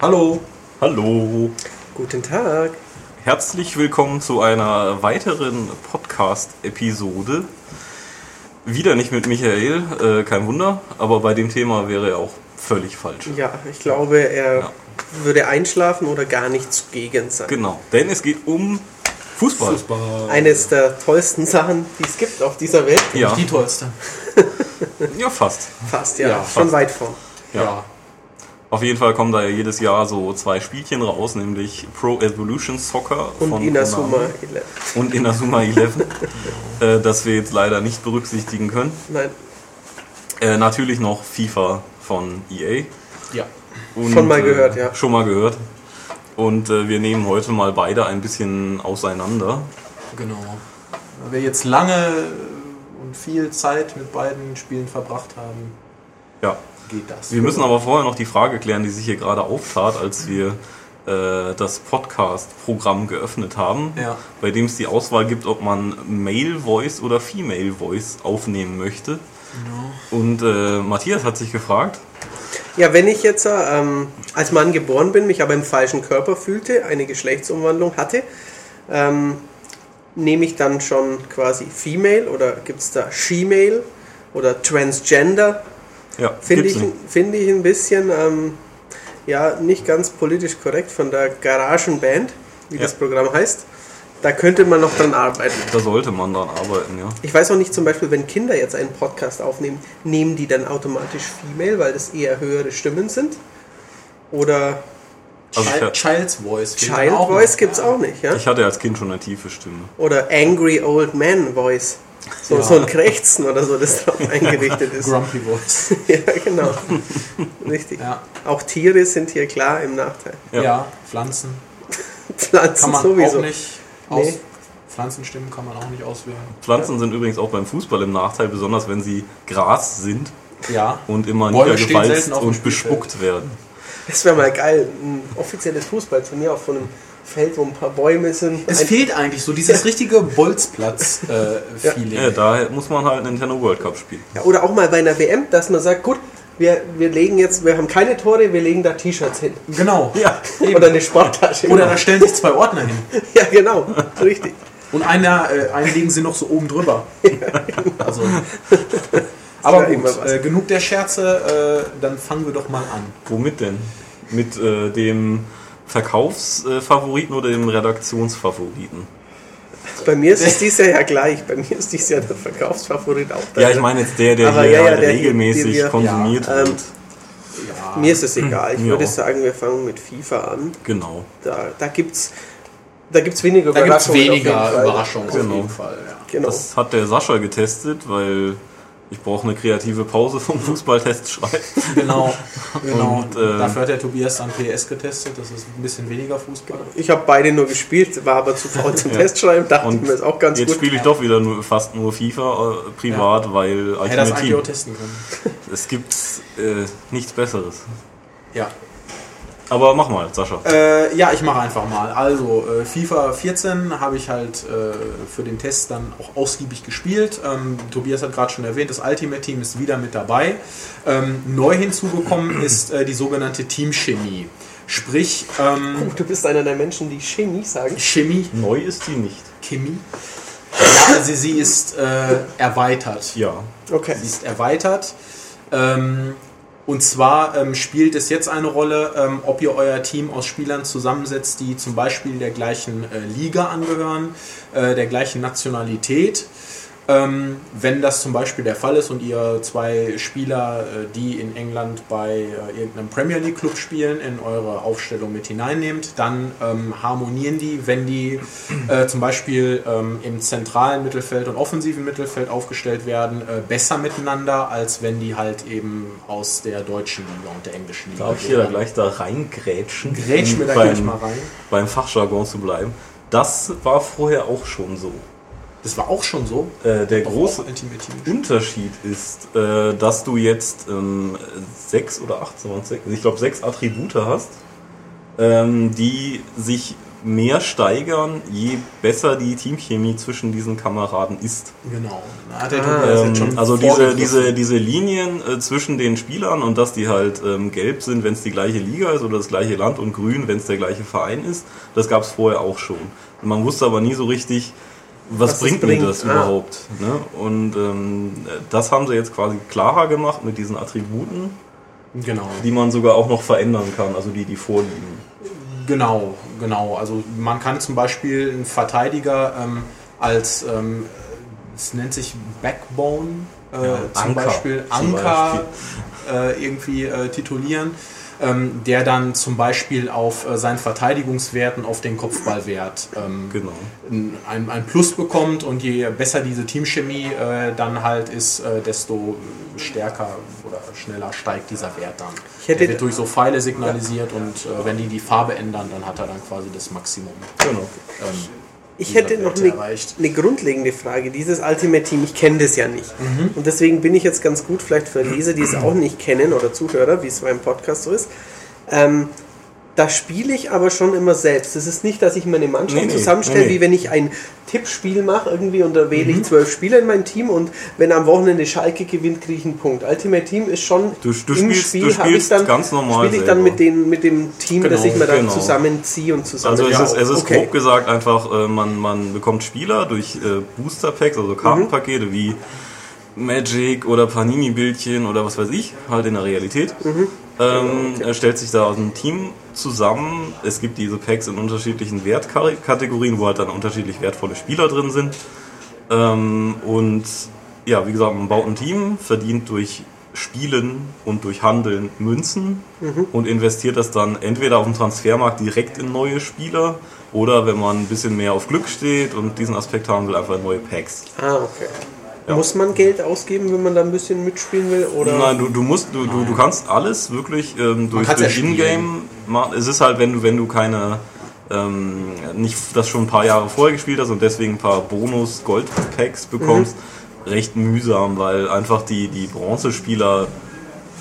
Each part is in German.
Hallo. Hallo. Guten Tag. Herzlich willkommen zu einer weiteren Podcast-Episode. Wieder nicht mit Michael, äh, kein Wunder, aber bei dem Thema wäre er auch völlig falsch. Ja, ich glaube, er Ja. würde einschlafen oder gar nicht zugegen sein. Genau, denn es geht um Fußball. Fußball. Eines der tollsten Sachen, die es gibt auf dieser Welt. Ja, Die tollste. ja, fast. Fast, ja. Ja, Schon fast. weit vorn. Ja. Auf jeden Fall kommen da ja jedes Jahr so zwei Spielchen raus, nämlich Pro Evolution Soccer Und von Inazuma Konami 11. und Inazuma 11, äh, das wir jetzt leider nicht berücksichtigen können. Nein, Äh, natürlich noch FIFA von EA. Ja. Und, Schon mal äh, gehört, ja. Schon mal gehört. Und äh, wir nehmen heute mal beide ein bisschen auseinander. Genau. Weil wir jetzt lange und viel Zeit mit beiden Spielen verbracht haben, Ja. Geht das. Wir müssen aber vorher noch die Frage klären, die sich hier gerade auftat, als wir äh, das Podcast-Programm geöffnet haben, Ja. bei dem es die Auswahl gibt, ob man Male Voice oder Female Voice aufnehmen möchte. Und äh, Matthias hat sich gefragt, Ja, wenn ich jetzt ähm, als Mann geboren bin, mich aber im falschen Körper fühlte, eine Geschlechtsumwandlung hatte, ähm, nehme ich dann schon quasi Female oder gibt es da She-Male oder Transgender? Ja, Finde ich, finde ich ein bisschen, ähm, ja, nicht ganz politisch korrekt von der Garagenband, wie Ja. das Programm heißt. Da könnte man noch dran arbeiten. da sollte man dran arbeiten, ja. Ich weiß auch nicht, zum Beispiel, wenn Kinder jetzt einen Podcast aufnehmen, nehmen die dann automatisch Female, weil das eher höhere Stimmen sind? Oder Also Child, Child's Voice. Child Voice gibt es auch nicht, ja? ich hatte als Kind schon eine tiefe Stimme. Oder Angry Old Man Voice. So, Ja. so ein Krächzen oder so, das drauf eingerichtet ist. Grumpy Voice. ja, genau. Richtig. Ja. Auch Tiere sind hier klar im Nachteil. Ja. Ja. Pflanzen Pflanzen kann man sowieso. auch nicht aus. Nee. Pflanzenstimmen kann man auch nicht auswählen. Pflanzen sind übrigens auch beim Fußball im Nachteil, besonders wenn sie Gras sind Ja. und immer niedergewalzt und bespuckt werden. Das wäre mal geil. Ein offizielles Fußballturnier auf so einem Feld, wo ein paar Bäume sind. Es Ein- fehlt eigentlich so dieses richtige Bolzplatz-Feeling. Ja, daher muss man halt Nintendo World Cup spielen. Ja, oder auch mal bei einer WM, dass man sagt, gut, wir, wir legen jetzt, wir haben keine Tore, wir legen da T-Shirts hin. genau. Ja, Oder eine Sporttasche. Oder da stellen sich zwei Ordner hin. ja, genau. Richtig. Und einer, äh, einen legen sie noch so oben drüber. Also, aber gut, äh, genug der Scherze, äh, dann fangen wir doch mal an. womit denn? Mit äh, dem Verkaufsfavoriten oder dem Redaktionsfavoriten? Bei mir ist es dieses Jahr ja gleich. Bei mir ist dieses Jahr der Verkaufsfavorit auch da. Ja, ich meine jetzt der, der Aber hier ja, ja, halt der- regelmäßig wir- konsumiert Ja, ähm, wird. Ja, Mir ist es egal. Ich Ja. würde sagen, wir fangen mit FIFA an. Genau. Da, da gibt es da gibt's weniger da gibt es Überraschungen. auf jeden weniger Fall. Überraschungen auf Genau. jeden Fall. Ja. Genau. Das hat der Sascha getestet, weil ich brauche eine kreative Pause vom Fußballtest schreiben. Genau, genau. Und, ähm, Dafür hat der Tobias dann PS getestet, das ist ein bisschen weniger Fußball. Ich habe beide nur gespielt, war aber zu faul zum Testschreiben. Dachte ich mir, ist auch ganz jetzt gut. spiele ich doch wieder nur, fast nur FIFA äh, privat, weil Hätte das eigentlich auch testen können. Es gibt äh, nichts Besseres. Ja. Aber mach mal, Sascha. Äh, ja, ich mache einfach mal. Also, äh, FIFA 14 habe ich halt äh, für den Test dann auch ausgiebig gespielt. Ähm, Tobias hat gerade schon erwähnt, das Ultimate Team ist wieder mit dabei. Ähm, neu hinzugekommen ist äh, die sogenannte Teamchemie. Sprich, ähm, Oh, du bist einer der Menschen, die Chemie sagen. Chemie, Neu ist die nicht. Chemie. Ja, also sie ist äh, erweitert. Ja. Okay. Sie ist erweitert. Ähm, und zwar ähm, spielt es jetzt eine Rolle, ähm, ob ihr euer Team aus Spielern zusammensetzt, die zum Beispiel der gleichen äh, Liga angehören, äh, der gleichen Nationalität. Ähm, wenn das zum Beispiel der Fall ist und ihr zwei Spieler, äh, die in England bei äh, irgendeinem Premier League Club spielen, in eure Aufstellung mit hineinnehmt, dann ähm, harmonieren die, wenn die äh, zum Beispiel ähm, im zentralen Mittelfeld und offensiven Mittelfeld aufgestellt werden, äh, besser miteinander, als wenn die halt eben aus der deutschen Liga und der englischen Liga Darf ich hier gleich da reingrätschen? Grätsch mir da beim, gleich mal rein. Beim Fachjargon zu bleiben. Das war vorher auch schon so. Das war auch schon so. Äh, der große. Unterschied ist, äh, dass du jetzt ähm, sechs oder acht, ich glaube sechs Attribute hast, ähm, die sich mehr steigern, je besser die Teamchemie zwischen diesen Kameraden ist. Genau. Der Ah, Ähm, schon also diese, diese, diese Linien äh, zwischen den Spielern und dass die halt ähm, gelb sind, wenn es die gleiche Liga ist oder das gleiche Land und grün, wenn es der gleiche Verein ist, das gab es vorher auch schon. Man wusste aber nie so richtig, was, Was bringt es mir bringt. das Ah. überhaupt. Ne? Und ähm, das haben sie jetzt quasi klarer gemacht mit diesen Attributen, Genau. die man sogar auch noch verändern kann, also die, die vorliegen. Genau, genau. Also man kann zum Beispiel einen Verteidiger ähm, als, ähm, es nennt sich Backbone, äh, Ja, zum Anker Beispiel zum Anker Äh, irgendwie äh, titulieren, ähm, der dann zum Beispiel auf äh, seinen Verteidigungswerten auf den Kopfballwert ähm, Genau. ein, ein Plus bekommt und je besser diese Teamchemie äh, dann halt ist, äh, desto stärker oder schneller steigt dieser Wert dann. Ich hätte- Der wird durch so Pfeile signalisiert und äh, wenn die die Farbe ändern, dann hat er dann quasi das Maximum. genau. Ähm, Ich hätte noch eine, eine grundlegende Frage. Dieses Ultimate Team, ich kenne das ja nicht. Mhm. Und deswegen bin ich jetzt ganz gut, vielleicht für Leser, die es auch nicht kennen oder Zuhörer, wie es beim Podcast so ist. Ähm, da spiele ich aber schon immer selbst. Es ist nicht, dass ich meine Mannschaft Nee, nee, zusammenstelle, nee. wie wenn ich ein Tippspiel mache irgendwie und da wähle Mhm. ich zwölf Spieler in mein Team und wenn am Wochenende Schalke gewinnt, kriege ich einen Punkt. Ultimate Team ist schon Du- du im spielst- Spiel habe ich dann ganz normal spiele ich dann selber. mit, den, mit dem Team, das Genau, ich mir dann genau. zusammenziehe und zusammen. Also es Ja, ist, es ist okay. grob gesagt einfach, äh, man, man bekommt Spieler durch äh, Booster Packs, also Kartenpakete wie Magic oder Panini-Bildchen oder was weiß ich, halt in der Realität. Ähm, er stellt sich da aus einem Team zusammen. Es gibt diese Packs in unterschiedlichen Wertkategorien, wo halt dann unterschiedlich wertvolle Spieler drin sind. Ähm, und ja, wie gesagt, man baut ein Team, verdient durch Spielen und durch Handeln Münzen und investiert das dann entweder auf dem Transfermarkt direkt in neue Spieler oder wenn man ein bisschen mehr auf Glück steht und diesen Aspekt haben will, einfach in neue Packs. Ah, okay. Muss man Geld ausgeben, wenn man da ein bisschen mitspielen will? Oder? Nein, du, du musst, du, du, du kannst alles wirklich ähm, durch, kann's ja durch Ingame machen. Es ist halt, wenn du, wenn du keine, ähm, nicht das schon ein paar Jahre vorher gespielt hast und deswegen ein paar Bonus-Gold-Packs bekommst, recht mühsam, weil einfach die, die Bronzespieler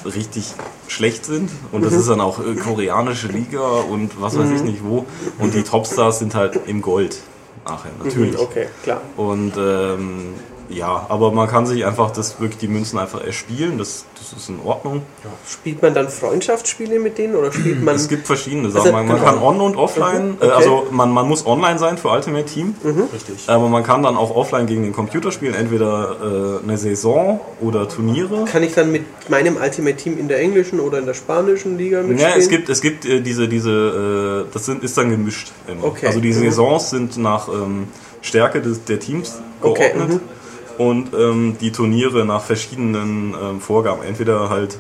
richtig schlecht sind und das ist dann auch äh, koreanische Liga und was weiß ich nicht wo und die Topstars sind halt im Gold nachher natürlich. Okay, klar. Und ähm, ja, aber man kann sich einfach das wirklich die Münzen einfach erspielen, das, das ist in Ordnung. Spielt man dann Freundschaftsspiele mit denen oder spielt man. Es gibt verschiedene Sachen. Also, man, man genau. kann on und offline, Mhm, okay. äh, also man, man muss online sein für Ultimate Team, Richtig. aber man kann dann auch offline gegen den Computer spielen, entweder äh, eine Saison oder Turniere. kann ich dann mit meinem Ultimate Team in der englischen oder in der spanischen Liga mitspielen? Ja, es gibt, es gibt äh, diese, diese, äh, das sind, ist dann gemischt immer. Okay. Also die Mhm. Saisons sind nach ähm, Stärke des, der Teams Okay, geordnet und ähm, die Turniere nach verschiedenen ähm, Vorgaben. Entweder halt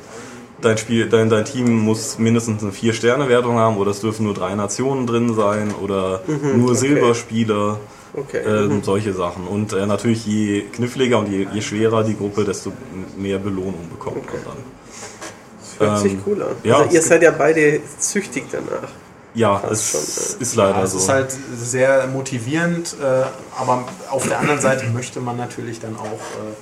dein Spiel, dein, dein Team muss mindestens eine Vier-Sterne-Wertung haben oder es dürfen nur drei Nationen drin sein oder nur Mhm, okay. Silberspieler. Okay. Ähm, solche Sachen. Und äh, natürlich je kniffliger und je, je schwerer die Gruppe, desto mehr Belohnung bekommt man dann. Hört sich ähm, cool an. ja, also ihr seid ja beide süchtig danach. Ja, es schon, ist leider Ja, es so. ist halt sehr motivierend, äh, aber auf der anderen Seite möchte man natürlich dann auch äh,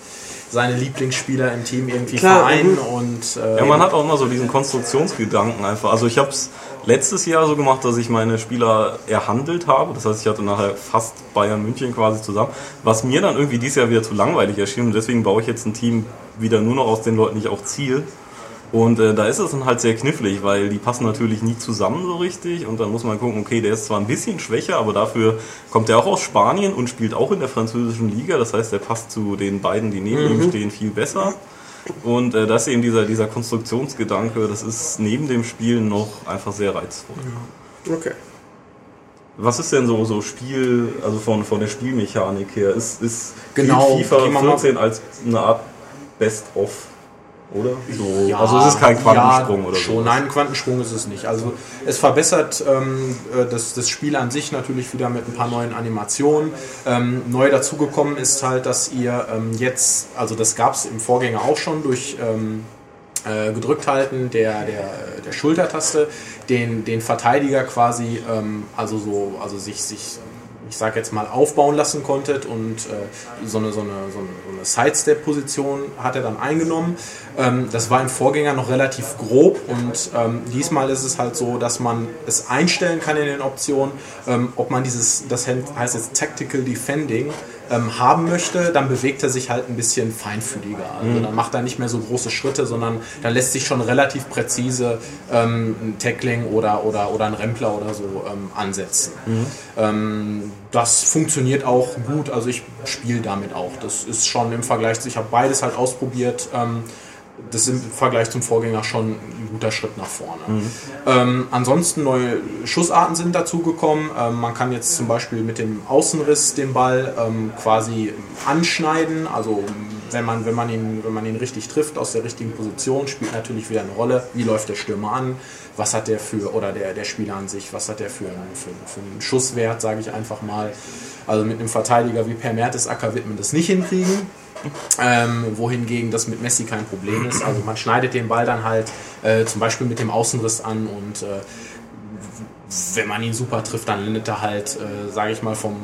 seine Lieblingsspieler im Team irgendwie Klar, vereinen mhm. und äh, ja, man hat auch immer so diesen Konstruktionsgedanken einfach. Also ich habe es letztes Jahr so gemacht, dass ich meine Spieler erhandelt habe. Das heißt, ich hatte nachher fast Bayern München quasi zusammen. Was mir dann irgendwie dieses Jahr wieder zu langweilig erschien und deswegen baue ich jetzt ein Team wieder nur noch aus den Leuten, die ich auch ziehe. Und äh, da ist es dann halt sehr knifflig, weil die passen natürlich nie zusammen so richtig und dann muss man gucken, okay, der ist zwar ein bisschen schwächer, aber dafür kommt er auch aus Spanien und spielt auch in der französischen Liga, das heißt, der passt zu den beiden, die neben ihm stehen, viel besser. Und äh, das ist eben dieser, dieser Konstruktionsgedanke, das ist neben dem Spielen noch einfach sehr reizvoll. Okay. Was ist denn so, so Spiel, also von, von der Spielmechanik her? Ist, ist Genau, FIFA gehen wir mal- 14 als eine Art Best-of, oder? So, Ja, also es ist kein Quantensprung ja, oder so. Nein, Quantensprung ist es nicht. Also es verbessert ähm, äh, das, das Spiel an sich natürlich wieder mit ein paar neuen Animationen. Ähm, neu dazugekommen ist halt, dass ihr ähm, jetzt, also das gab es im Vorgänger auch schon durch ähm, äh, gedrückt halten der, der, der Schultertaste, den, den Verteidiger quasi, ähm, also so, also sich, sich ich sage jetzt mal, aufbauen lassen konntet und äh, so eine, so eine, so eine, so eine Sidestep-Position hat er dann eingenommen. Ähm, das war im Vorgänger noch relativ grob und ähm, diesmal ist es halt so, dass man es einstellen kann in den Optionen, ähm, ob man dieses, das heißt jetzt Tactical Defending, ähm, haben möchte, dann bewegt er sich halt ein bisschen feinfühliger. Also mhm. dann macht er nicht mehr so große Schritte, sondern dann lässt sich schon relativ präzise ähm, ein Tackling oder, oder, oder ein Rempler oder so ähm, ansetzen. Mhm. Ähm, das funktioniert auch gut, also ich spiele damit auch. Das ist schon im Vergleich, ich habe beides halt ausprobiert ähm, das ist im Vergleich zum Vorgänger schon ein guter Schritt nach vorne. Mhm. Ähm, ansonsten neue Schussarten sind dazugekommen. Ähm, man kann jetzt zum Beispiel mit dem Außenriss den Ball ähm, quasi anschneiden. Also wenn man, wenn, man ihn, wenn man ihn richtig trifft aus der richtigen Position, spielt natürlich wieder eine Rolle. Wie läuft der Stürmer an? Was hat der für, oder der, der Spieler an sich, was hat der für, für, für einen Schusswert, sage ich einfach mal. Also mit einem Verteidiger wie Per Mertesacker wird man das nicht hinkriegen. Ähm, wohingegen das mit Messi kein Problem ist. Also man schneidet den Ball dann halt äh, zum Beispiel mit dem Außenriss an und äh, wenn man ihn super trifft, dann landet er halt, äh, sage ich mal, vom,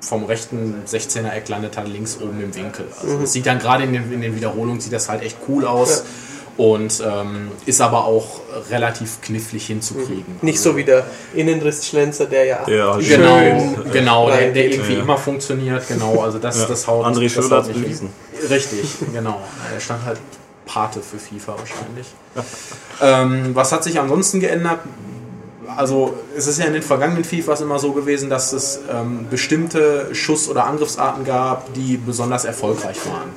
vom rechten 16er Eck landet er links oben im Winkel. Also mhm. sieht dann gerade in den, in den Wiederholungen sieht das halt echt cool aus. Ja und ähm, ist aber auch relativ knifflig hinzukriegen. Nicht so wie der Innenrissschlenzer, der ja der genau, schön genau, der, der irgendwie ja. immer funktioniert, genau, also das, ja. das haut André Schöller hat bewiesen. Richtig, genau. Er stand halt Pate für FIFA wahrscheinlich. ähm, was hat sich ansonsten geändert? Also es ist ja in den vergangenen FIFAs immer so gewesen, dass es ähm, bestimmte Schuss- oder Angriffsarten gab, die besonders erfolgreich waren.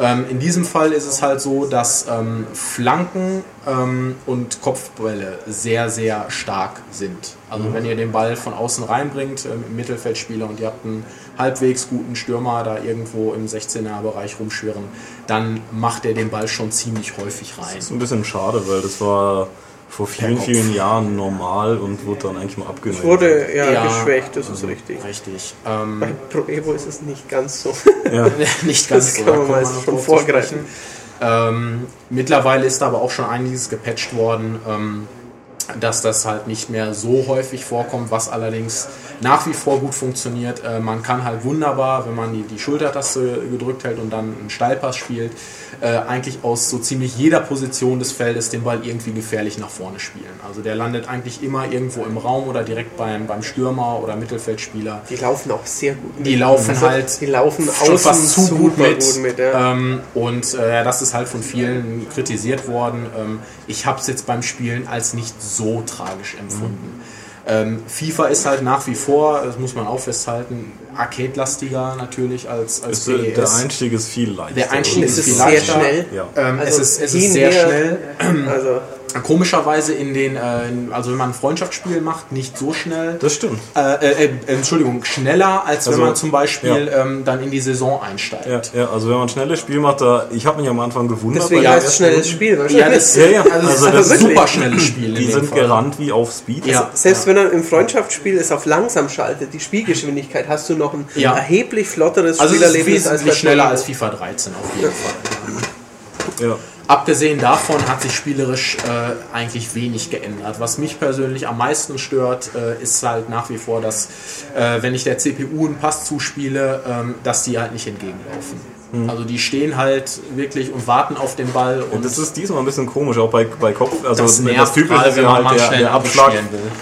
Ähm, in diesem Fall ist es halt so, dass ähm, Flanken ähm, und Kopfbälle sehr, sehr stark sind. Also mhm. wenn ihr den Ball von außen reinbringt, ähm, im Mittelfeldspieler und ihr habt einen halbwegs guten Stürmer da irgendwo im 16er-Bereich rumschwirren, dann macht er den Ball schon ziemlich häufig rein. Das ist ein bisschen schade, weil das war vor vielen, vielen Jahren normal und wurde dann eigentlich mal abgenommen. Wurde ja, ja, geschwächt, das ist richtig. Richtig. Ähm, Bei Pro Evo ist es nicht ganz so. Ja. nicht ganz das so. kann man mal schon vorgreifen. Ähm, mittlerweile ist aber auch schon einiges gepatcht worden. Ähm, dass das halt nicht mehr so häufig vorkommt, was allerdings nach wie vor gut funktioniert. Äh, man kann halt wunderbar, wenn man die, die Schultertaste gedrückt hält und dann einen Steilpass spielt, äh, eigentlich aus so ziemlich jeder Position des Feldes den Ball irgendwie gefährlich nach vorne spielen. Also der landet eigentlich immer irgendwo im Raum oder direkt beim, beim Stürmer oder Mittelfeldspieler. Die laufen auch sehr gut mit. Die laufen also, halt die laufen schon fast zu gut mit. Gut mit ja. ähm, und äh, das ist halt von vielen kritisiert worden. Ähm, ich habe es jetzt beim Spielen als nicht so so tragisch empfunden. Ähm, FIFA ist halt nach wie vor, das muss man auch festhalten, arcade-lastiger natürlich als, als ist, PES. Der Einstieg ist viel leichter. Der Einstieg ist, ist viel leichter. Schnell. Ja. Ähm, also es ist, es ist sehr schnell. Also Komischerweise in den, äh, also wenn man ein Freundschaftsspiel macht, nicht so schnell. Das stimmt. Äh, äh, äh Entschuldigung, schneller, als also, wenn man zum Beispiel ja. ähm, dann in die Saison einsteigt. Ja, ja, also wenn man ein schnelles Spiel macht, da, ich habe mich am Anfang gewundert. Deswegen heißt es schnelles Spiel. Ja, das, ja, ja. Also, also das ist ein super schnelles Spiel. Die sind Fall. gerannt wie auf Speed. Ja. Also, selbst wenn man im Freundschaftsspiel es auf langsam schaltet, die Spielgeschwindigkeit, hast du noch ein erheblich flotteres also Spielerlebnis als schneller als FIFA 13 auf jeden Fall. Ja. Abgesehen davon hat sich spielerisch äh, eigentlich wenig geändert. Was mich persönlich am meisten stört, äh, ist halt nach wie vor, dass äh, wenn ich der CPU einen Pass zuspiele, ähm, dass die halt nicht entgegenlaufen. Mhm. Also die stehen halt wirklich und warten auf den Ball. Und, und das ist diesmal ein bisschen komisch, auch bei, bei Kopf. Also das, das Typische ist ja halt der, der, Abschlag,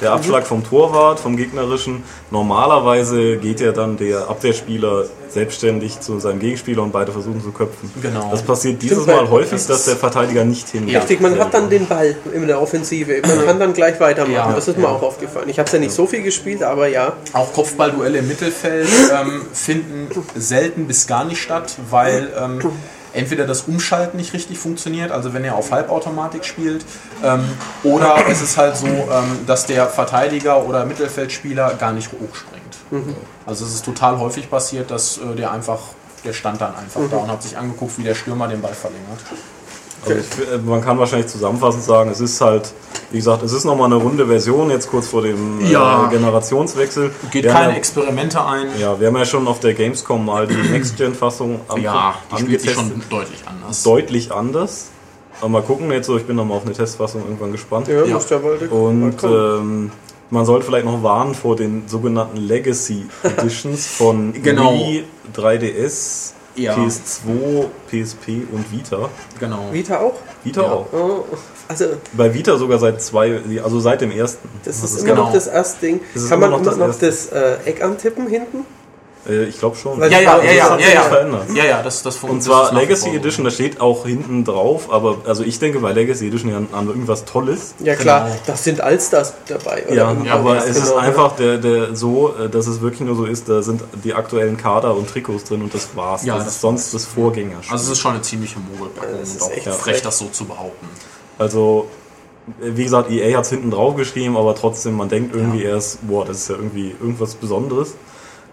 der Abschlag vom Torwart, vom gegnerischen. Normalerweise geht ja dann der Abwehrspieler selbstständig zu seinem Gegenspieler und beide versuchen zu köpfen. Genau. Das passiert dieses Mal häufig, das dass der Verteidiger nicht hingeht. Richtig, man hat dann den Ball in der Offensive. Man kann dann gleich weitermachen. Ja, das ist ja. mir auch aufgefallen. Ich habe es ja nicht so viel gespielt, aber ja. Auch Kopfballduelle im Mittelfeld ähm, finden selten bis gar nicht statt, weil ähm, entweder das Umschalten nicht richtig funktioniert, also wenn er auf Halbautomatik spielt, ähm, oder es ist halt so, ähm, dass der Verteidiger oder Mittelfeldspieler gar nicht hochspringt. Mhm. Also es ist total häufig passiert, dass äh, der einfach, der stand dann einfach mhm. da und hat sich angeguckt, wie der Stürmer den Ball verlängert. Also ich, äh, man kann wahrscheinlich zusammenfassend sagen, es ist halt, wie gesagt, es ist nochmal eine runde Version, jetzt kurz vor dem äh, ja. äh, Generationswechsel. Geht wir keine ja, Experimente ein. Ja, wir haben ja schon auf der Gamescom mal die Next-Gen-Fassung ja, die spielt sich schon deutlich anders. Deutlich anders. Aber mal gucken, jetzt so, ich bin nochmal auf eine Testfassung irgendwann gespannt. Ja, ja. Und ähm, Man sollte vielleicht noch warnen vor den sogenannten Legacy Editions von Genau. Wii, 3DS, Ja. PS2, PSP und Vita. Genau. Vita auch? Vita Ja. auch. Oh, also Bei Vita sogar seit zwei, also seit dem ersten. das Das ist ist immer genau- noch das erste Ding. Das Kann man immer noch das noch das äh, Eck antippen hinten? Äh, ich glaube schon. Ja, ja, ja, Das ja, hat ja, sich ja. verändert. Ja, ja, das, das Und das zwar ist Legacy. Edition, da steht auch hinten drauf, aber also ich denke bei Legacy Edition an, an irgendwas Tolles. Ja klar, Genau. das sind Allstars dabei. Oder Ja, aber ja, es ist genau, einfach der, der so, äh, dass es wirklich nur so ist, da sind die aktuellen Kader und Trikots drin und das war's. Ja, das, das ist sonst das Vorgänger. Also es ist schon eine ziemliche Mogelpackung Ja, das ist und auch echt frech, frech. das so zu behaupten. Also, wie gesagt, EA hat es hinten drauf geschrieben, aber trotzdem, man denkt irgendwie Ja. erst, boah, das ist ja irgendwie irgendwas Besonderes.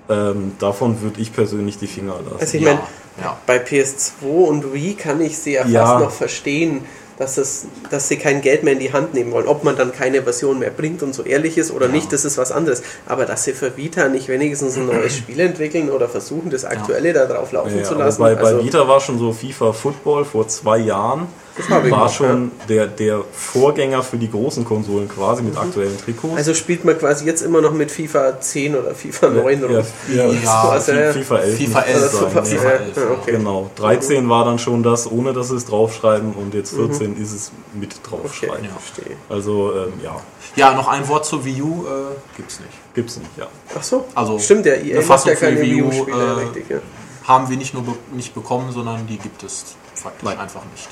Ähm, davon würde ich persönlich die Finger lassen. Also ich Ja, meine, ja. bei PS2 und Wii kann ich sie ja, Ja. fast noch verstehen, dass, es, dass sie kein Geld mehr in die Hand nehmen wollen. Ob man dann keine Version mehr bringt und so ehrlich ist oder Ja. nicht, das ist was anderes. Aber dass sie für Vita nicht wenigstens ein neues Spiel entwickeln oder versuchen, das aktuelle da drauf laufen Ja, zu lassen. bei, bei also, Vita war schon so FIFA Football vor zwei Jahren. Das war noch, schon der, der Vorgänger für die großen Konsolen quasi mit aktuellen Trikots. also spielt man quasi jetzt immer noch mit FIFA 10 oder FIFA 9 rum. ja, ja, Ja, also, ja. FIFA 11. FIFA müsste 11, es sein, FIFA, ja. FIFA, elf, ja, ja. okay. Genau, 13 war dann schon das, ohne dass sie es draufschreiben und jetzt 14 ist es mit Okay, draufschreiben. Ja. verstehe. Also ähm, ja, Ja, noch ein Wort zur Wii U äh, gibt's nicht. gibt's nicht, ja. Ach so, Also, stimmt, der EA macht ja keine Wii U-Spiele, äh, richtig, ja. Haben wir nicht nur be nicht bekommen, sondern die gibt es faktisch einfach nicht.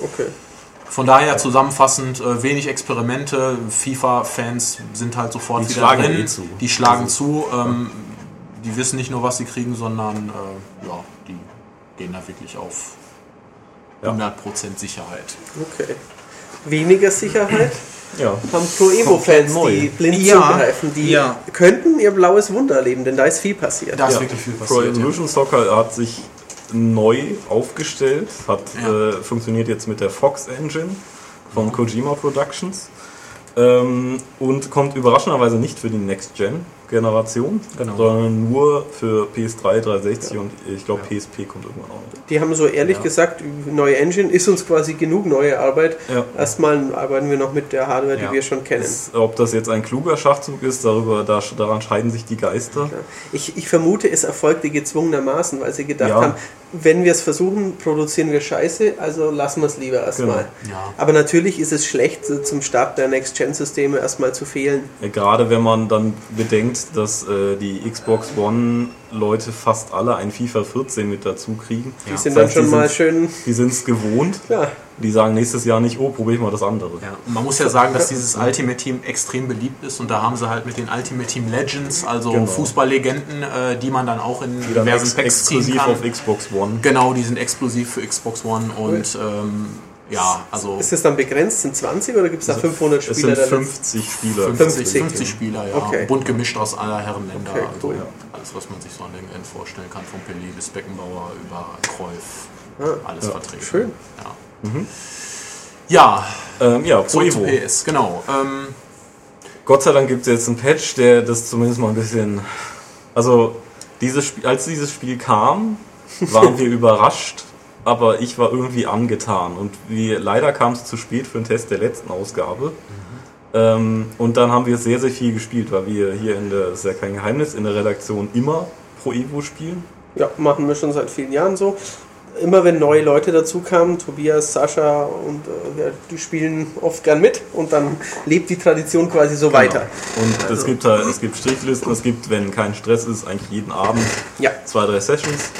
Okay. Von daher zusammenfassend, äh, wenig Experimente. FIFA-Fans sind halt sofort Die wieder schlagen drin. eh zu. Die schlagen Also, zu. Ähm, die wissen nicht nur, was sie kriegen, sondern äh, ja, die gehen da wirklich auf Ja. 100% Sicherheit. Okay. Weniger Sicherheit Ja, haben Pro Evo-Fans, die blind Ja, zugreifen. Die ja. könnten ihr blaues Wunder erleben, denn da ist viel passiert. Da ist ja. wirklich viel Pro passiert. Evolution Soccer hat sich neu aufgestellt, hat Ja. äh, funktioniert jetzt mit der Fox Engine von Kojima Productions ähm, und kommt überraschenderweise nicht für die Next Gen Generation, Genau. sondern nur für PS3, 360 und ich glaube PSP kommt irgendwann auch. Die haben so ehrlich Ja. gesagt, neue Engine ist uns quasi genug neue Arbeit. Ja. Erstmal arbeiten wir noch mit der Hardware, die Ja. wir schon kennen. Ist, ob das jetzt ein kluger Schachzug ist, darüber, da, daran scheiden sich die Geister. Ja. Ich, ich vermute, es erfolgte gezwungenermaßen, weil sie gedacht Ja. haben, wenn wir es versuchen, produzieren wir Scheiße, also lassen wir es lieber erstmal. Genau. Ja. Aber natürlich ist es schlecht, so zum Start der Next-Gen-Systeme erstmal zu fehlen. Gerade wenn man dann bedenkt, dass äh, die Xbox One Leute fast alle ein FIFA 14 mit dazu kriegen. Die Ja. sind Das dann schon mal schön, Die sind es gewohnt. ja, Die sagen nächstes Jahr nicht, oh, probier ich mal das andere. Ja, und man muss ja sagen, dass dieses Ultimate Team extrem beliebt ist und da haben sie halt mit den Ultimate Team Legends, also Genau. Fußballlegenden, äh, die man dann auch in Die dann diversen ex Packs ziehen exklusiv kann. auf Xbox One. Genau, die sind exklusiv für Xbox One und ähm, ja, also ist das dann begrenzt? Sind 20 oder gibt es da 500 Es Spieler? sind der 50 Spieler. 50, 50. 50 Spieler, ja. Okay. Bunt gemischt aus aller Herren Länder. Okay, also cool. alles, was man sich so an den End vorstellen kann, von Pelé bis Beckenbauer über Cruyff, Ah, alles vertreten. schön. Ja, ja Ähm, ja, Pro Evo. PS, genau. Ähm, Gott sei Dank gibt es jetzt einen Patch, der das zumindest mal ein bisschen. Also, dieses Spiel, als dieses Spiel kam, waren wir überrascht, aber ich war irgendwie angetan. Und wir, leider kam es zu spät für den Test der letzten Ausgabe. Ähm, und dann haben wir sehr, sehr viel gespielt, weil wir hier in der, ist ja kein Geheimnis, in der Redaktion immer Pro Evo spielen. Ja, machen wir schon seit vielen Jahren so. Immer wenn neue Leute dazu kamen, Tobias, Sascha und äh, ja, die spielen oft gern mit und dann lebt die Tradition quasi so weiter. Und es gibt halt, es gibt Strichlisten, es gibt, wenn kein Stress ist, eigentlich jeden Abend Ja, zwei, drei Sessions.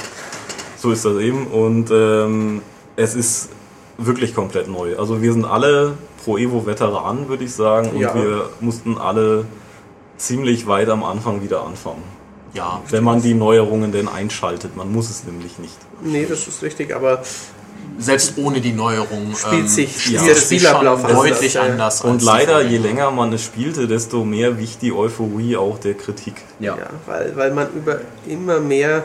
So ist das eben. Und ähm, es ist wirklich komplett neu. Also wir sind alle Pro Evo Veteranen, würde ich sagen. Und Ja. wir mussten alle ziemlich weit am Anfang wieder anfangen. ja, Wenn man die Neuerungen denn einschaltet. Man muss es nämlich nicht. nee, das ist richtig, aber selbst ohne die Neuerung Spielt ähm, sich- spielt spielt es sich Spielablauf schon anders, deutlich ja. anders. Und leider, je länger man es spielte, desto mehr wich die Euphorie auch der Kritik. Ja. ja, weil, weil man über immer mehr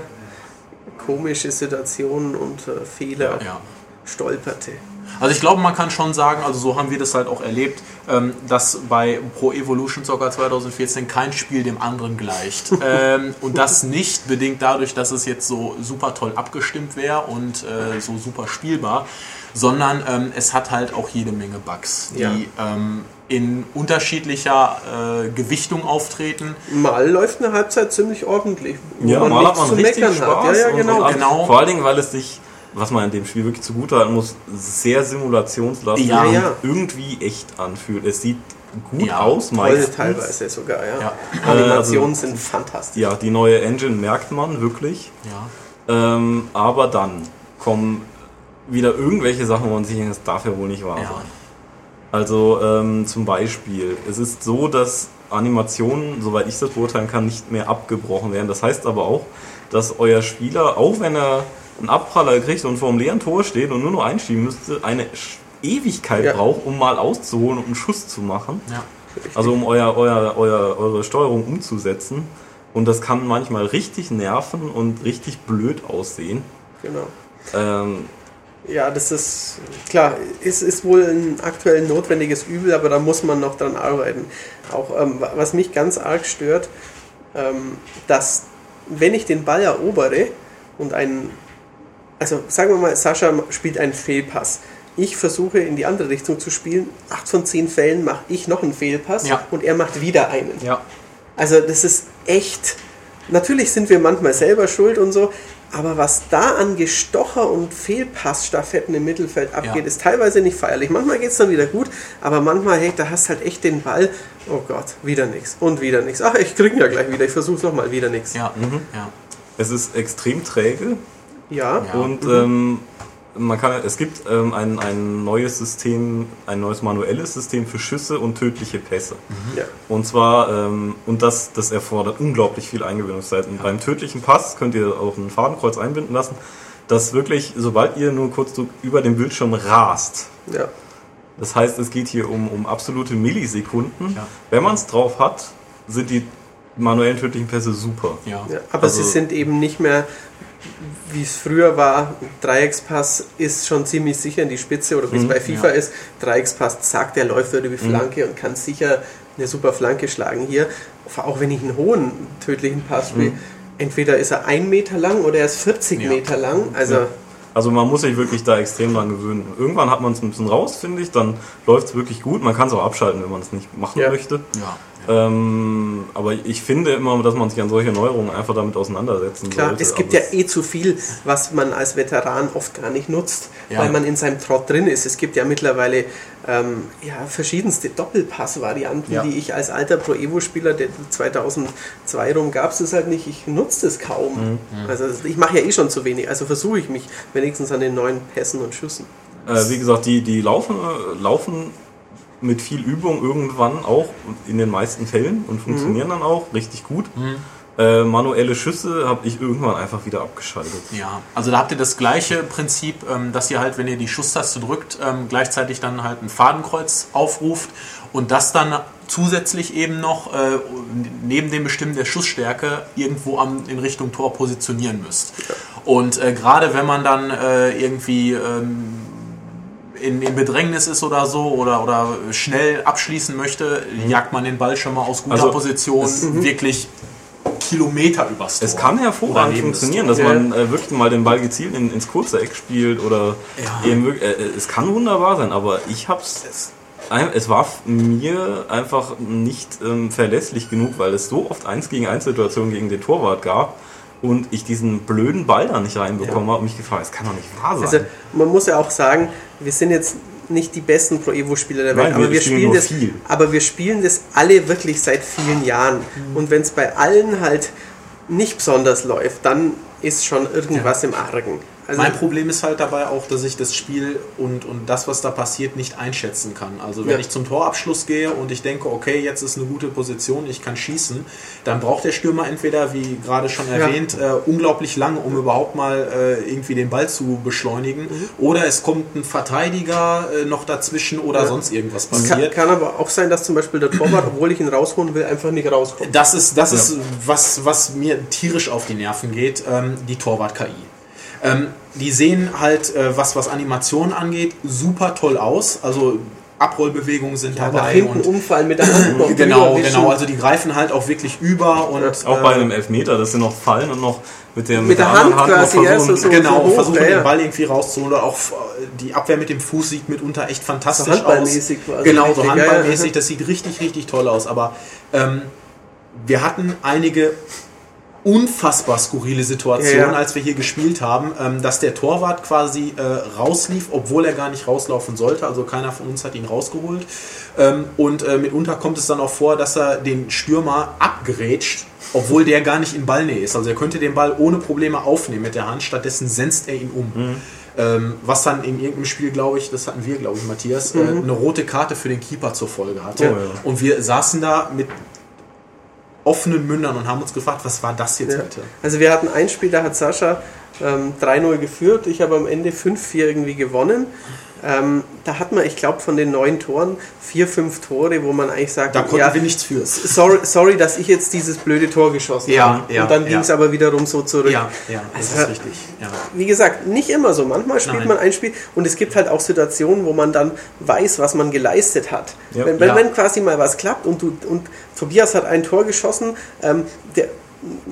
komische Situationen und äh, Fehler Ja. stolperte. Also ich glaube, man kann schon sagen, also so haben wir das halt auch erlebt, ähm, dass bei Pro Evolution Soccer 2014 kein Spiel dem anderen gleicht. ähm, und das nicht bedingt dadurch, dass es jetzt so super toll abgestimmt wäre und äh, so super spielbar, sondern ähm, es hat halt auch jede Menge Bugs, die Ja. In unterschiedlicher äh, Gewichtung auftreten. Mal läuft eine Halbzeit ziemlich ordentlich. Ja, man mal hat man zu richtig meckern Spaß. hat. Ja, ja, genau. und genau. Vor allen Dingen, weil es sich, was man in dem Spiel wirklich zugute halten muss, sehr simulationslastig Ja, ja. irgendwie echt anfühlt. Es sieht gut Ja, aus, Toll meistens. teilweise sogar, ja. Ja. Animationen Äh, also- sind fantastisch. Ja, die neue Engine merkt man wirklich. Ja. Ähm, aber dann kommen wieder irgendwelche Sachen, wo man sich denkt, das darf ja wohl nicht wahr Ja. sein. Also ähm, zum Beispiel, es ist so, dass Animationen, soweit ich das beurteilen kann, nicht mehr abgebrochen werden. Das heißt aber auch, dass euer Spieler, auch wenn er einen Abpraller kriegt und vor einem leeren Tor steht und nur noch einschieben müsste, eine Ewigkeit Ja. braucht, um mal auszuholen und einen Schuss zu machen. Ja. Also um euer, euer, euer, eure Steuerung umzusetzen. Und das kann manchmal richtig nerven und richtig blöd aussehen. Genau. Ähm, Ja, das ist klar, ist, ist wohl ein aktuell notwendiges Übel, aber da muss man noch dran arbeiten. Auch ähm, wa- was mich ganz arg stört, ähm, dass wenn ich den Ball erobere und einen, also sagen wir mal, Sascha spielt einen Fehlpass. Ich versuche in die andere Richtung zu spielen. Acht von zehn Fällen mache ich noch einen Fehlpass Ja. und er macht wieder einen. ja. Also das ist echt. Natürlich sind wir manchmal selber schuld und so, aber was da an Gestocher und Fehlpassstaffetten im Mittelfeld abgeht, Ja. ist teilweise nicht feierlich. Manchmal geht es dann wieder gut, aber manchmal, hey, da hast halt echt den Ball. Oh Gott, wieder nichts und wieder nichts. Ach, ich krieg ihn ja gleich wieder. Ich versuch's nochmal, wieder nichts. Ja. ja. es ist extrem träge Ja, Ja. und ähm, man kann, es gibt ähm, ein, ein neues System, ein neues manuelles System für Schüsse und tödliche Pässe. ja. Und zwar, ähm, und das, das erfordert unglaublich viel Eingewöhnungszeit. Und beim tödlichen Pass könnt ihr auch ein Fadenkreuz einbinden lassen, dass wirklich, sobald ihr nur kurz so über den Bildschirm rast, ja. das heißt, es geht hier um, um absolute Millisekunden. Ja. Wenn man es drauf hat, sind die manuellen tödlichen Pässe super. ja. Ja, aber Also- sie sind eben nicht mehr, wie es früher war. Dreieckspass ist schon ziemlich sicher in die Spitze oder wie es bei FIFA ja. ist. Dreieckspass, zack, der läuft über die Flanke und kann sicher eine super Flanke schlagen. Hier, auch wenn ich einen hohen tödlichen Pass spiele, entweder ist er ein Meter lang oder er ist 40 Ja. Meter lang. Also. Also man muss sich wirklich da extrem dran gewöhnen. Irgendwann hat man es ein bisschen raus, finde ich, dann läuft es wirklich gut. Man kann es auch abschalten, wenn man es nicht machen Ja. möchte. ja. Ähm, aber ich finde immer, dass man sich an solche Neuerungen einfach damit auseinandersetzen Klar, sollte. es gibt Aber ja eh zu viel, was man als Veteran oft gar nicht nutzt, Ja. weil man in seinem Trott drin ist. Es gibt ja mittlerweile ähm, ja, verschiedenste Doppelpass-Varianten, Ja. die ich als alter Pro Evo-Spieler, der 2002 rum gab es das halt nicht. Ich nutze das kaum. Also ich mache ja eh schon zu wenig. Also versuche ich mich wenigstens an den neuen Pässen und Schüssen. Äh, wie gesagt, die, die laufen, äh, laufen mit viel Übung irgendwann auch in den meisten Fällen und funktionieren dann auch richtig gut. Äh, manuelle Schüsse habe ich irgendwann einfach wieder abgeschaltet. Ja, also da habt ihr das gleiche Prinzip, ähm, dass ihr halt, wenn ihr die Schusstaste drückt, ähm, gleichzeitig dann halt ein Fadenkreuz aufruft und das dann zusätzlich eben noch äh, neben dem Bestimmen der Schussstärke irgendwo am, in Richtung Tor positionieren müsst. Und äh, gerade wenn man dann äh, irgendwie ähm, in, in Bedrängnis ist oder so oder, oder schnell abschließen möchte, jagt man den Ball schon mal aus guter Also, Position es- wirklich Kilometer übers Tor. Es kann hervorragend funktionieren, dass Ja. man äh, wirklich mal den Ball gezielt in, ins kurze Eck spielt oder Ja. eben äh, äh, es kann wunderbar sein, aber ich hab's ein- es war mir einfach nicht ähm, verlässlich genug, weil es so oft 1 gegen 1 Situationen gegen den Torwart gab und ich diesen blöden Ball da nicht reinbekommen habe und mich gefragt, es kann doch nicht wahr sein. Also man muss ja auch sagen, wir sind jetzt nicht die besten Pro Evo Spieler der Welt, Nein, aber wir spielen das viel. aber wir spielen das alle wirklich seit vielen Jahren Mhm. und wenn es bei allen halt nicht besonders läuft, dann ist schon irgendwas im Argen. Also mein Problem ist halt dabei auch, dass ich das Spiel und, und das, was da passiert, nicht einschätzen kann. Also wenn Ja. ich zum Torabschluss gehe und ich denke, okay, jetzt ist eine gute Position, ich kann schießen, dann braucht der Stürmer entweder, wie gerade schon erwähnt, äh, unglaublich lange, um überhaupt mal äh, irgendwie den Ball zu beschleunigen. Mhm. Oder es kommt ein Verteidiger äh, noch dazwischen oder Ja. sonst irgendwas es kann, passiert. kann aber auch sein, dass zum Beispiel der Torwart, obwohl ich ihn rausholen will, einfach nicht rauskommt. Das ist, das ist was, was mir tierisch auf die Nerven geht, ähm, die Torwart-KI. Ähm, die sehen halt, äh, was, was Animationen angeht, super toll aus. Also Abrollbewegungen sind Ja, dabei. hinten und umfallen mit der Hand noch genau, genau. Also die greifen halt auch wirklich über und Auch bei äh, einem Elfmeter, dass sie noch fallen und noch mit der, Mit der anderen Hand quasi, noch ja, versuchen, so- so- genau, hoch, versuchen ja, den Ball irgendwie rauszuholen oder auch äh, die Abwehr mit dem Fuß sieht mitunter echt fantastisch So handballmäßig aus. quasi, Genau, richtig, so ja, ja. handballmäßig, das sieht richtig, richtig toll aus. Aber ähm, wir hatten einige unfassbar skurrile Situationen, Ja, ja. als wir hier gespielt haben, ähm, dass der Torwart quasi äh, rauslief, obwohl er gar nicht rauslaufen sollte. Also keiner von uns hat ihn rausgeholt. Ähm, und äh, mitunter kommt es dann auch vor, dass er den Stürmer abgrätscht, obwohl der gar nicht in Ballnähe ist. Also er könnte den Ball ohne Probleme aufnehmen mit der Hand, stattdessen senzt er ihn um. Ähm, was dann in irgendeinem Spiel, glaube ich, das hatten wir, glaube ich, Matthias, äh, eine rote Karte für den Keeper zur Folge hatte. Ja. Und wir saßen da mit offenen Mündern und haben uns gefragt, was war das jetzt Ja. bitte? Also wir hatten ein Spiel, da hat Sascha ähm, 3-0 geführt. Ich habe am Ende 5-4 irgendwie gewonnen. Ähm, da hat man, ich glaube, von den neun Toren vier, fünf Tore, wo man eigentlich sagt, Da konnten ja, wir nichts für. sorry, sorry, dass ich jetzt dieses blöde Tor geschossen Ja, habe. ja, Und dann ja. ging es aber wiederum so zurück. Ja, ja, das Also, ist richtig. Wie gesagt, nicht immer so. Manchmal spielt Nein. man ein Spiel und es gibt halt auch Situationen, wo man dann weiß, was man geleistet hat. Wenn, wenn, wenn quasi mal was klappt und, du, und Tobias hat ein Tor geschossen, ähm, der,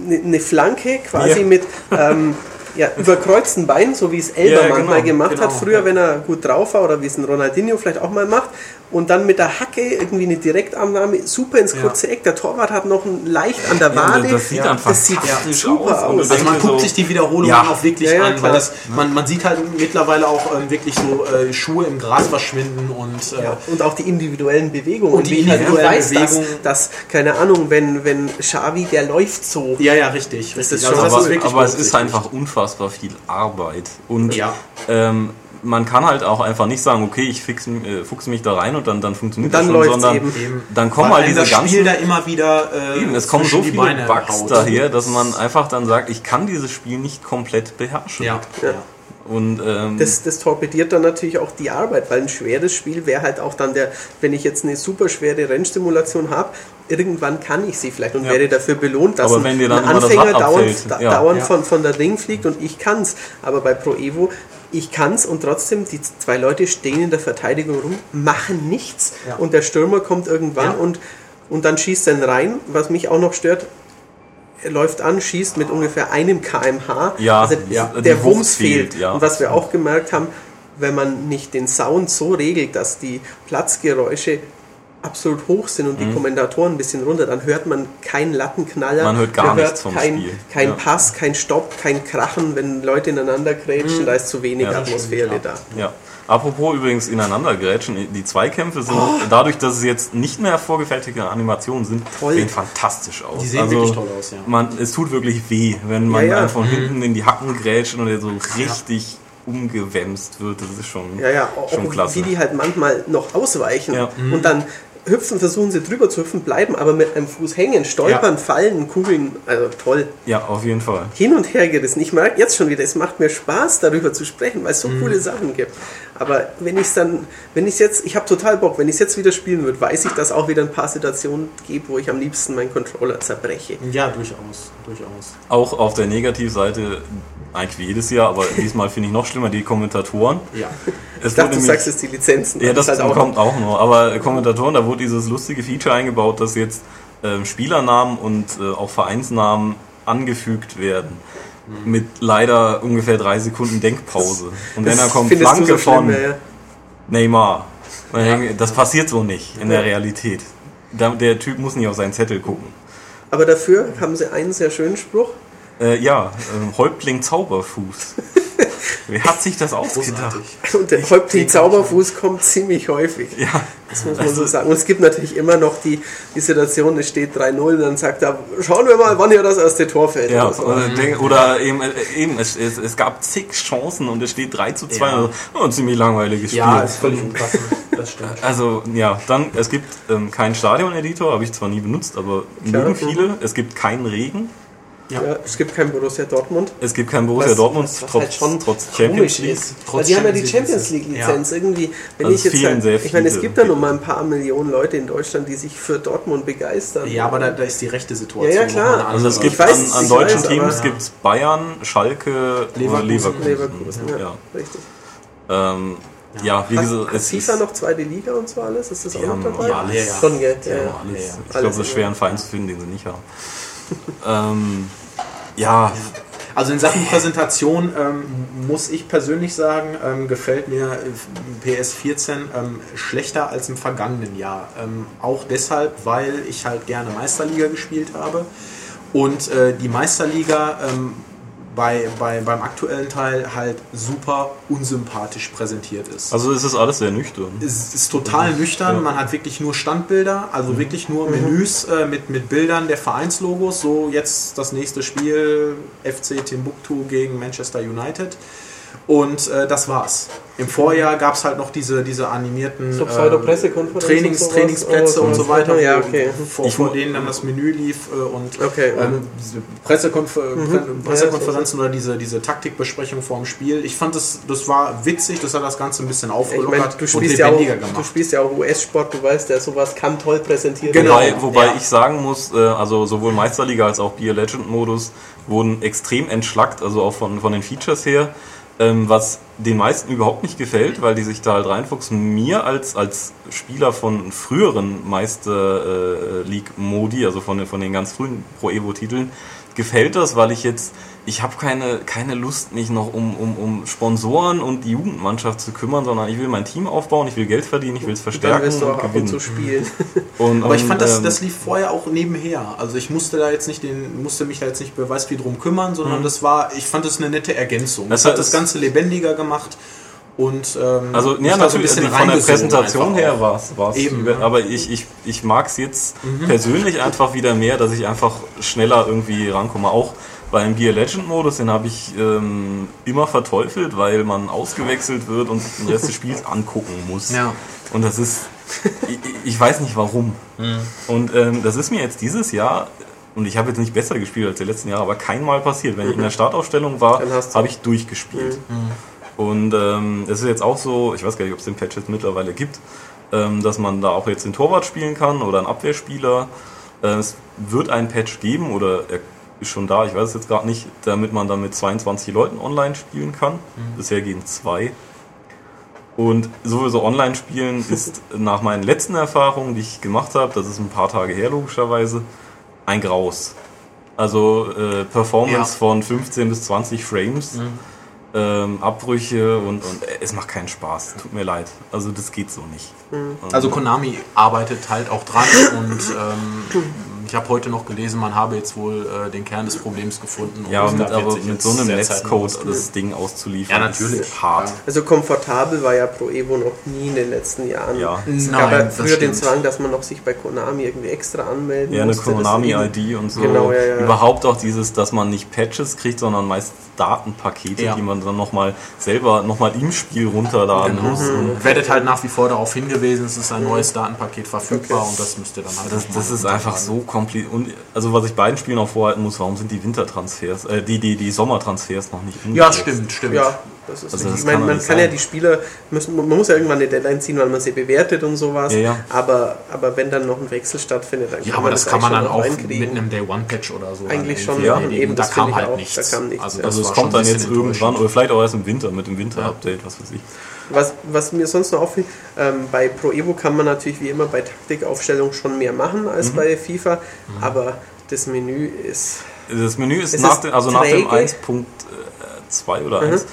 eine ne Flanke quasi mit ähm, ja, überkreuzten Beinen, so wie es Elber Ja, manchmal genau, gemacht hat, genau, früher, ja. wenn er gut drauf war oder wie es ein Ronaldinho vielleicht auch mal macht. Und dann mit der Hacke irgendwie eine Direktannahme, super ins Ja. kurze Eck. Der Torwart hat noch ein leicht an der Ja, Wade. das sieht Ja, einfach das sieht super Und du aus. Also man guckt so, sich die Wiederholungen Ja. auch wirklich Ja, ja, an, weil das, man, man sieht halt mittlerweile auch ähm, wirklich so äh, Schuhe im Gras verschwinden und äh, Ja, und auch die individuellen Bewegungen. Und die individuellen weiß, dass, Bewegungen. dass, keine Ahnung, wenn, wenn Xavi, der läuft so. ja, ja, richtig. richtig. ist schon- das aber, aber es ist einfach unfassbar viel Arbeit. Und Ja. ähm, man kann halt auch einfach nicht sagen, okay, ich fix, äh, fuchse mich da rein und dann, dann funktioniert Dann das schon, sondern eben. Eben. dann kommen Weil halt diese das Spiel ganzen... da immer wieder äh, Eben, es kommen so viele Beine Bugs haut. daher, dass man einfach dann sagt, ich kann dieses Spiel nicht komplett beherrschen. Ja, Ja. Und ähm, Das, das torpediert dann natürlich auch die Arbeit, weil ein schweres Spiel wäre halt auch dann der, wenn ich jetzt eine super schwere Rennsimulation habe, irgendwann kann ich sie vielleicht und Ja. werde dafür belohnt, dass Aber ein, wenn dir dann ein immer das Anfänger Rad dauernd, ja. dauernd Ja. Von, von der Ring fliegt und ich kann's. Aber bei Pro Evo, ich kann's und trotzdem, die zwei Leute stehen in der Verteidigung rum, machen nichts Ja. und der Stürmer kommt irgendwann Ja. und, und dann schießt er rein. Was mich auch noch stört, er läuft an, schießt mit ungefähr einem kmh. Ja, also ja, der Wumms fehlt. fehlt, ja. Und was wir auch gemerkt haben, wenn man nicht den Sound so regelt, dass die Platzgeräusche absolut hoch sind und die Kommentatoren ein bisschen runter, dann hört man keinen Lattenknaller. Mhm. Man hört gar man nichts vom kein, Spiel. Kein Ja. Pass, kein Stopp, kein Krachen, wenn Leute ineinander grätschen, da ist zu wenig Mhm. Ja, Atmosphäre stimmt, da. Ja. Apropos übrigens ineinandergrätschen, die Zweikämpfe sind dadurch, dass es jetzt nicht mehr vorgefertigte Animationen sind, Toll. sehen fantastisch aus. Die sehen wirklich toll aus, ja. Man, es tut wirklich weh, wenn man Ja, von hinten in die Hacken grätscht und der so richtig umgewämst wird. Das ist schon, Ja, ja, schon klasse. wie die halt manchmal noch ausweichen Ja. und dann hüpfen, versuchen sie drüber zu hüpfen, bleiben aber mit einem Fuß hängen, stolpern, Ja. fallen, kugeln, also toll. ja, auf jeden Fall. hin und her gerissen. Ich merke jetzt schon wieder, es macht mir Spaß, darüber zu sprechen, weil es Mhm. so coole Sachen gibt. Aber wenn ich es dann, wenn ich es jetzt, ich habe total Bock, wenn ich es jetzt wieder spielen würde, weiß ich, dass auch wieder ein paar Situationen gibt, wo ich am liebsten meinen Controller zerbreche. ja, durchaus, durchaus. Auch auf der Negativseite, eigentlich wie jedes Jahr, aber diesmal finde ich noch schlimmer, die Kommentatoren. Ja. Es Ich dachte, du wurde sagst jetzt die Lizenzen. Ja, das halt kommt auch noch. Aber Kommentatoren, da wurde dieses lustige Feature eingebaut, dass jetzt ähm, Spielernamen und äh, auch Vereinsnamen angefügt werden. Mit leider ungefähr drei Sekunden Denkpause. Und wenn dann kommt du Flanke so schlimm, von ja, ja. Neymar. Das passiert so nicht in der Realität. Der Typ muss nicht auf seinen Zettel gucken. Aber dafür haben sie einen sehr schönen Spruch. Äh, ja, ähm, Häuptling Zauberfuß. Wer hat sich das ausgedacht? Und der Häuptling Zauberfuß kommt ziemlich häufig. Ja, Das muss man so sagen. Und es gibt natürlich immer noch die, die Situation, es steht 3-0 und dann sagt er, schauen wir mal, wann hier das erste Tor fällt. Ja, oder so. oder, eben, äh, eben es, es, es gab zig Chancen und es steht 3 zu 2. Ja. Also, oh, ein ziemlich langweiliges Spiel. Ja, ist völlig unpassend. Das stimmt. also ja, dann, es gibt ähm, keinen Stadion-Editor, habe ich zwar nie benutzt, aber Klar. mögen viele. Es gibt keinen Regen. Ja, es gibt kein Borussia Dortmund. Es gibt keinen Borussia Was- Dortmund, was trotz, halt schon trotz Champions League. ist. Trotz Weil die haben ja die Champions League League ja. Lizenz irgendwie. Wenn Also ich jetzt halt, sehr ich meine, es gibt da noch mal ein paar Millionen Leute in Deutschland, die sich für Dortmund begeistern. Ja, aber da, da ist die rechte Situation. Ja, ja, klar. Also es gibt weiß, an, an deutschen weiß, Teams aber- gibt's Bayern, Schalke, Leverkusen. Leverkusen. Leverkusen, ja, Ja. richtig. Ähm, ja, wie Hat, gesagt, hat es FIFA ist, noch zweite Liga und so alles? Ist das auch noch dabei? alles. Ja, ja. Schon, gell? Ja, Ja, ja. ja. alles. Ich glaube, es ist schwer, einen Verein zu finden, den sie nicht haben. Ähm, ja, Also in Sachen Präsentation ähm, muss ich persönlich sagen, ähm, gefällt mir äh, PS14 ähm, schlechter als im vergangenen Jahr. Ähm, auch deshalb, weil ich halt gerne Meisterliga gespielt habe und äh, die Meisterliga ähm, bei, bei, beim aktuellen Teil halt super unsympathisch präsentiert ist. also es ist alles sehr nüchtern. es ist total nüchtern. Ja. Man hat wirklich nur Standbilder, also wirklich nur Menüs äh, mit, mit Bildern der Vereinslogos. So jetzt das nächste Spiel FC Timbuktu gegen Manchester United. Und äh, das war's. Im Vorjahr gab es halt noch diese, diese animierten So äh, Trainings, und? Trainingsplätze Oh, und so weiter, Ja, wo- okay. vor, Ich vor denen dann das Menü lief äh, und Okay, ähm, diese Pressekonfer Mhm. Pressekonferenzen oder diese, diese Taktikbesprechung vorm Spiel. Ich fand das, das war witzig, das hat das Ganze ein bisschen Ich aufgelockert meine, du und spielst ja auch, lebendiger du gemacht. spielst ja auch US-Sport, du weißt ja, sowas kann toll präsentiert Genau. werden. Wobei, wobei ja. ich sagen muss, äh, also sowohl Meisterliga als auch Beer Legend Modus wurden extrem entschlackt, also auch von, von den Features her, ähm, was den meisten überhaupt nicht gefällt, weil die sich da halt reinfuchsen. Mir als, als Spieler von früheren Meister äh, League Modi, also von, von den ganz frühen Pro Evo Titeln, gefällt das, weil ich jetzt, ich habe keine, keine Lust, mich noch um, um, um Sponsoren und die Jugendmannschaft zu kümmern, sondern ich will mein Team aufbauen, ich will Geld verdienen, ich will es Dann verstärken wirst du und auch ab und gewinnen. zu spielen. Und, Aber ich fand, das, ähm, das lief vorher auch nebenher. Also ich musste da jetzt nicht den, musste mich da jetzt nicht weiß wie drum kümmern, sondern das war, ich fand das eine nette Ergänzung. Das, Das hat das Ganze lebendiger gemacht und ähm, Also, ja, so natürlich, bisschen also von der Präsentation her war es Eben, aber ich, ich, ich mag es jetzt persönlich einfach wieder mehr, dass ich einfach schneller irgendwie rankomme. Auch beim Gear Legend Modus, den habe ich ähm, immer verteufelt, weil man ausgewechselt wird und sich den Rest des Spiels angucken muss. Ja. Und das ist, ich, ich weiß nicht warum. Mhm. Und ähm, das ist mir jetzt dieses Jahr, und ich habe jetzt nicht besser gespielt als die letzten Jahre, aber kein Mal passiert. Wenn ich in der Startaufstellung war, habe ich durchgespielt. Und ähm, es ist jetzt auch so, ich weiß gar nicht, ob es den Patch jetzt mittlerweile gibt, ähm, dass man da auch jetzt den Torwart spielen kann oder einen Abwehrspieler. Äh, es wird einen Patch geben oder er ist schon da, ich weiß es jetzt gerade nicht, damit man dann mit 22 Leuten online spielen kann. Bisher gehen zwei. Und sowieso Online-Spielen ist nach meinen letzten Erfahrungen, die ich gemacht habe, das ist ein paar Tage her logischerweise, ein Graus. Also äh, Performance Ja. von 15 bis 20 Frames, ähm, Abbrüche und, und äh, es macht keinen Spaß. Tut mir leid. Also das geht so nicht. Und- Also Konami arbeitet halt auch dran und ähm, ich habe heute noch gelesen, man habe jetzt wohl äh, den Kern des Problems gefunden. und ja, mit, aber mit so einem Netzcode das Ding auszuliefern, Ja, natürlich. ist hart. Also komfortabel war ja Pro Evo noch nie in den letzten Jahren. Ja. Es Nein, gab ja früher den. Zwang, dass man noch sich bei Konami irgendwie extra anmelden Ja, eine Konami-ID und so. Genau, ja, ja. Überhaupt auch dieses, dass man nicht Patches kriegt, sondern meist Datenpakete, Ja. die man dann nochmal selber nochmal im Spiel runterladen Genau. muss. Und Werdet halt nach wie vor darauf hingewiesen, es ist ein neues Datenpaket verfügbar Okay. und das müsst ihr dann halt das, das ist einfach so kompliziert. Und also was ich beiden Spielen auch vorhalten muss, warum sind die Wintertransfers, äh, die, die, die Sommertransfers noch nicht Ja, umgesetzt? stimmt, stimmt. Ja, das ist Also das ich meine, man kann ja die Spieler, müssen, man muss ja irgendwann eine Deadline ziehen, weil man sie bewertet und sowas. Ja, ja. Aber, aber wenn dann noch ein Wechsel stattfindet, dann Ja, kann aber man das kann man dann auch mit einem Day-One-Patch oder so. Eigentlich schon, ja, eben, da das kam finde ich halt auch, nichts. da kam nichts, Also, ja. das Also es kommt dann jetzt irgendwann oder vielleicht auch erst im Winter mit dem Winter-Update, was weiß ich. Was, was mir sonst noch auffällt, ähm, bei Pro Evo kann man natürlich wie immer bei Taktikaufstellung schon mehr machen Mhm. als bei FIFA, aber das Menü ist Das Menü ist, nach, ist dem, also nach dem träge. 1.2 oder 1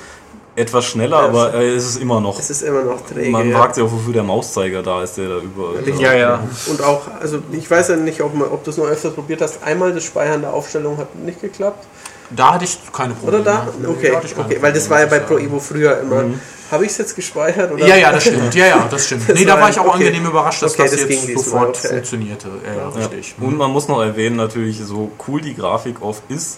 etwas schneller, Ja, aber äh, es ist immer noch. es ist immer noch träge. Man ja. fragt sich auch, wofür der Mauszeiger da ist, der da über. Ja, ja. Und auch, also ich weiß ja nicht, ob, man, ob du es noch öfters probiert hast. Einmal das Speichern der Aufstellung hat nicht geklappt. Da hatte ich keine Probleme. Oder da? Okay, da okay, weil das war ja bei Pro Probleme, Evo früher immer. Mhm. Habe ich es jetzt gespeichert? Oder? Ja, ja, das stimmt. Ja, ja, das stimmt. Das nee, da war- ich auch okay. angenehm überrascht, dass Okay, das, das jetzt sofort okay. funktionierte. Ja, ja, richtig. Und man muss noch erwähnen, natürlich, so cool die Grafik oft ist,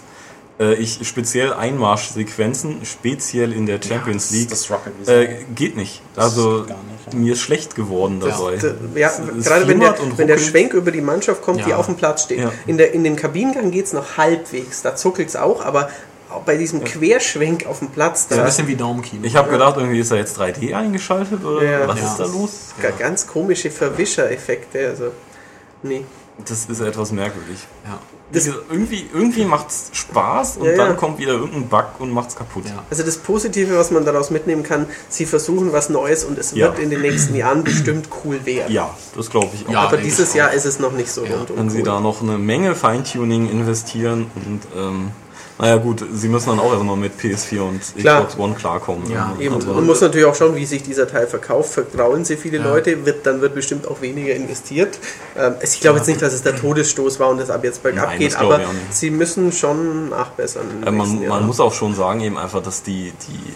ich speziell Einmarschsequenzen, speziell in der Champions League, Das League. äh, geht nicht. Also geht nicht, ja. mir ist schlecht geworden dabei. Ja, Es- es gerade wenn der, wenn der. Schwenk über die Mannschaft kommt, die Ja. auf dem Platz steht. Ja. In, der, in dem Kabinengang geht es noch halbwegs, da zuckelt es auch, aber bei diesem Querschwenk auf dem Platz, Ein da bisschen wie Daumenkino. Ich habe gedacht, irgendwie ist da jetzt 3D eingeschaltet oder Ja. was Ja. ist da los? ga- ganz komische Verwischereffekte. Also, nee. Das ist etwas merkwürdig. Ja. Gesagt, irgendwie irgendwie macht es Spaß und Ja, ja. dann kommt wieder irgendein Bug und macht es kaputt. Ja. Also das Positive, was man daraus mitnehmen kann, sie versuchen was Neues und es Ja. wird in den nächsten Jahren bestimmt cool werden. Ja, das glaube ich auch. Ja. Aber dieses Jahr ist es noch nicht so Ja. rund Wenn sie da noch eine Menge Feintuning investieren und ähm, naja gut, sie müssen dann auch erstmal mit PS4 und Klar. Xbox One klarkommen. Ja, Eben. Also, Man muss natürlich auch schauen, wie sich dieser Teil verkauft. Vertrauen sie viele Ja. Leute, wird, dann wird bestimmt auch weniger investiert. Ähm, ich glaube jetzt nicht, dass es der Todesstoß war und das ab jetzt bergab Nein, geht, aber sie müssen schon nachbessern. äh, man, man muss auch schon sagen eben einfach, dass die, die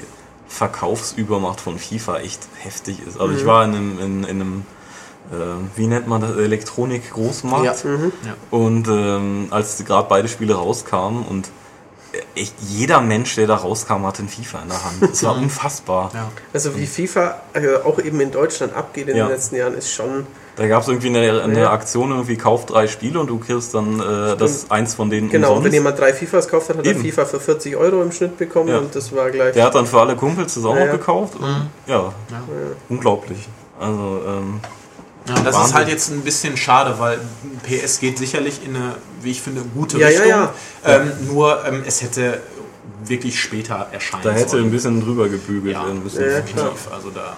Verkaufsübermacht von FIFA echt heftig ist. Also Mhm. ich war in einem, in, in einem äh, wie nennt man das, Elektronik-Großmarkt. Ja. Mhm. Ja. Und ähm, als gerade beide Spiele rauskamen und echt jeder Mensch, der da rauskam, hatte ein FIFA in der Hand. Es war unfassbar. Ja. Also wie FIFA äh, auch eben in Deutschland abgeht in Ja. den letzten Jahren, ist schon Da gab es irgendwie eine, eine Ja. Aktion, irgendwie kauf drei Spiele und du kriegst dann äh, das eins von denen genau. Umsonst. wenn jemand drei FIFAs gekauft hat, hat er Eben. FIFA für 40 Euro im Schnitt bekommen Ja. und das war gleich. Der hat dann für alle Kumpels das auch noch gekauft. Ja, Ja. unglaublich. Also, ähm, Ja, das Wahnsinn. ist halt jetzt ein bisschen schade, weil PS geht sicherlich in eine, wie ich finde, gute Ja, Richtung. ja. Ähm, nur ähm, es hätte wirklich später erscheinen da hätte sollen. ein bisschen drüber gebügelt Ja. werden müssen. Also da,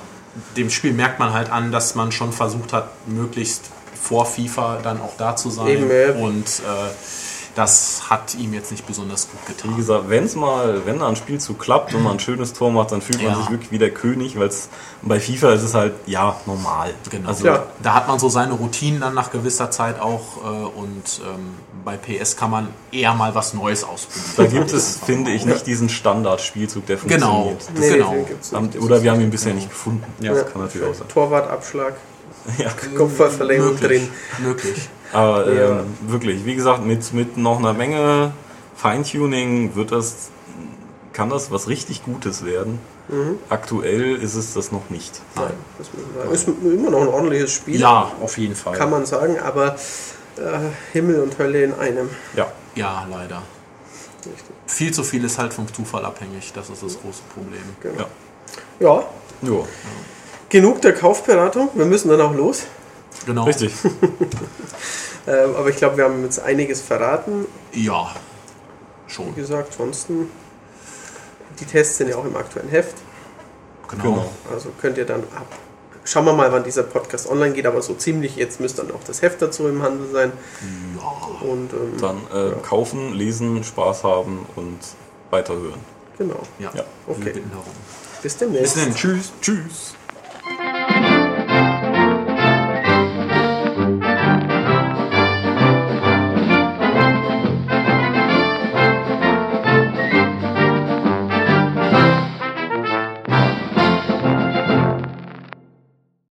dem Spiel merkt man halt an, dass man schon versucht hat, möglichst vor FIFA dann auch da zu sein. Eben, ja. Und äh, das hat ihm jetzt nicht besonders gut Wie getan. gesagt, wenn's mal, wenn da ein Spielzug klappt und man ein schönes Tor macht, dann fühlt man Ja. sich wirklich wie der König, weil bei FIFA ist es halt, ja, normal. Genau. Also, Ja. Da hat man so seine Routinen dann nach gewisser Zeit auch äh, und ähm, bei PS kann man eher mal was Neues ausprobieren. Da gibt es, finde ich, nicht diesen Standardspielzug, der Genau. funktioniert. Nee, genau. gibt's nicht. Haben- Oder wir haben ihn bisher nicht gefunden. Ja. Das kann natürlich auch sein. Torwartabschlag, Ja. Kopfballverlängerung drin. möglich. Aber ähm, Ja. wirklich, wie gesagt, mit, mit noch einer Menge Feintuning wird das, kann das was richtig Gutes werden. Mhm. Aktuell ist es das noch nicht. Nein, sagen. ist immer noch ein ordentliches Spiel, Ja, auf jeden Fall. kann man sagen, aber äh, Himmel und Hölle in einem. Ja. Ja, leider. Richtig. Viel zu viel ist halt vom Zufall abhängig. Das ist das große Problem. Genau. Ja. Ja, Jo, genug der Kaufberatung. Wir müssen dann auch los. Genau. richtig. Ähm, aber ich glaube, wir haben jetzt einiges verraten. Ja, Wie schon. gesagt, ansonsten, die Tests sind ja auch im aktuellen Heft. Genau. Genau. Also könnt ihr dann ab. Schauen wir mal, wann dieser Podcast online geht, aber so ziemlich jetzt müsste dann auch das Heft dazu im Handel sein. Ja. Und ähm, Dann äh, kaufen, lesen, Spaß haben und weiterhören. genau. Ja. Ja. Okay. Wir bitten darum. Bis demnächst. Bis dann. Tschüss. Tschüss.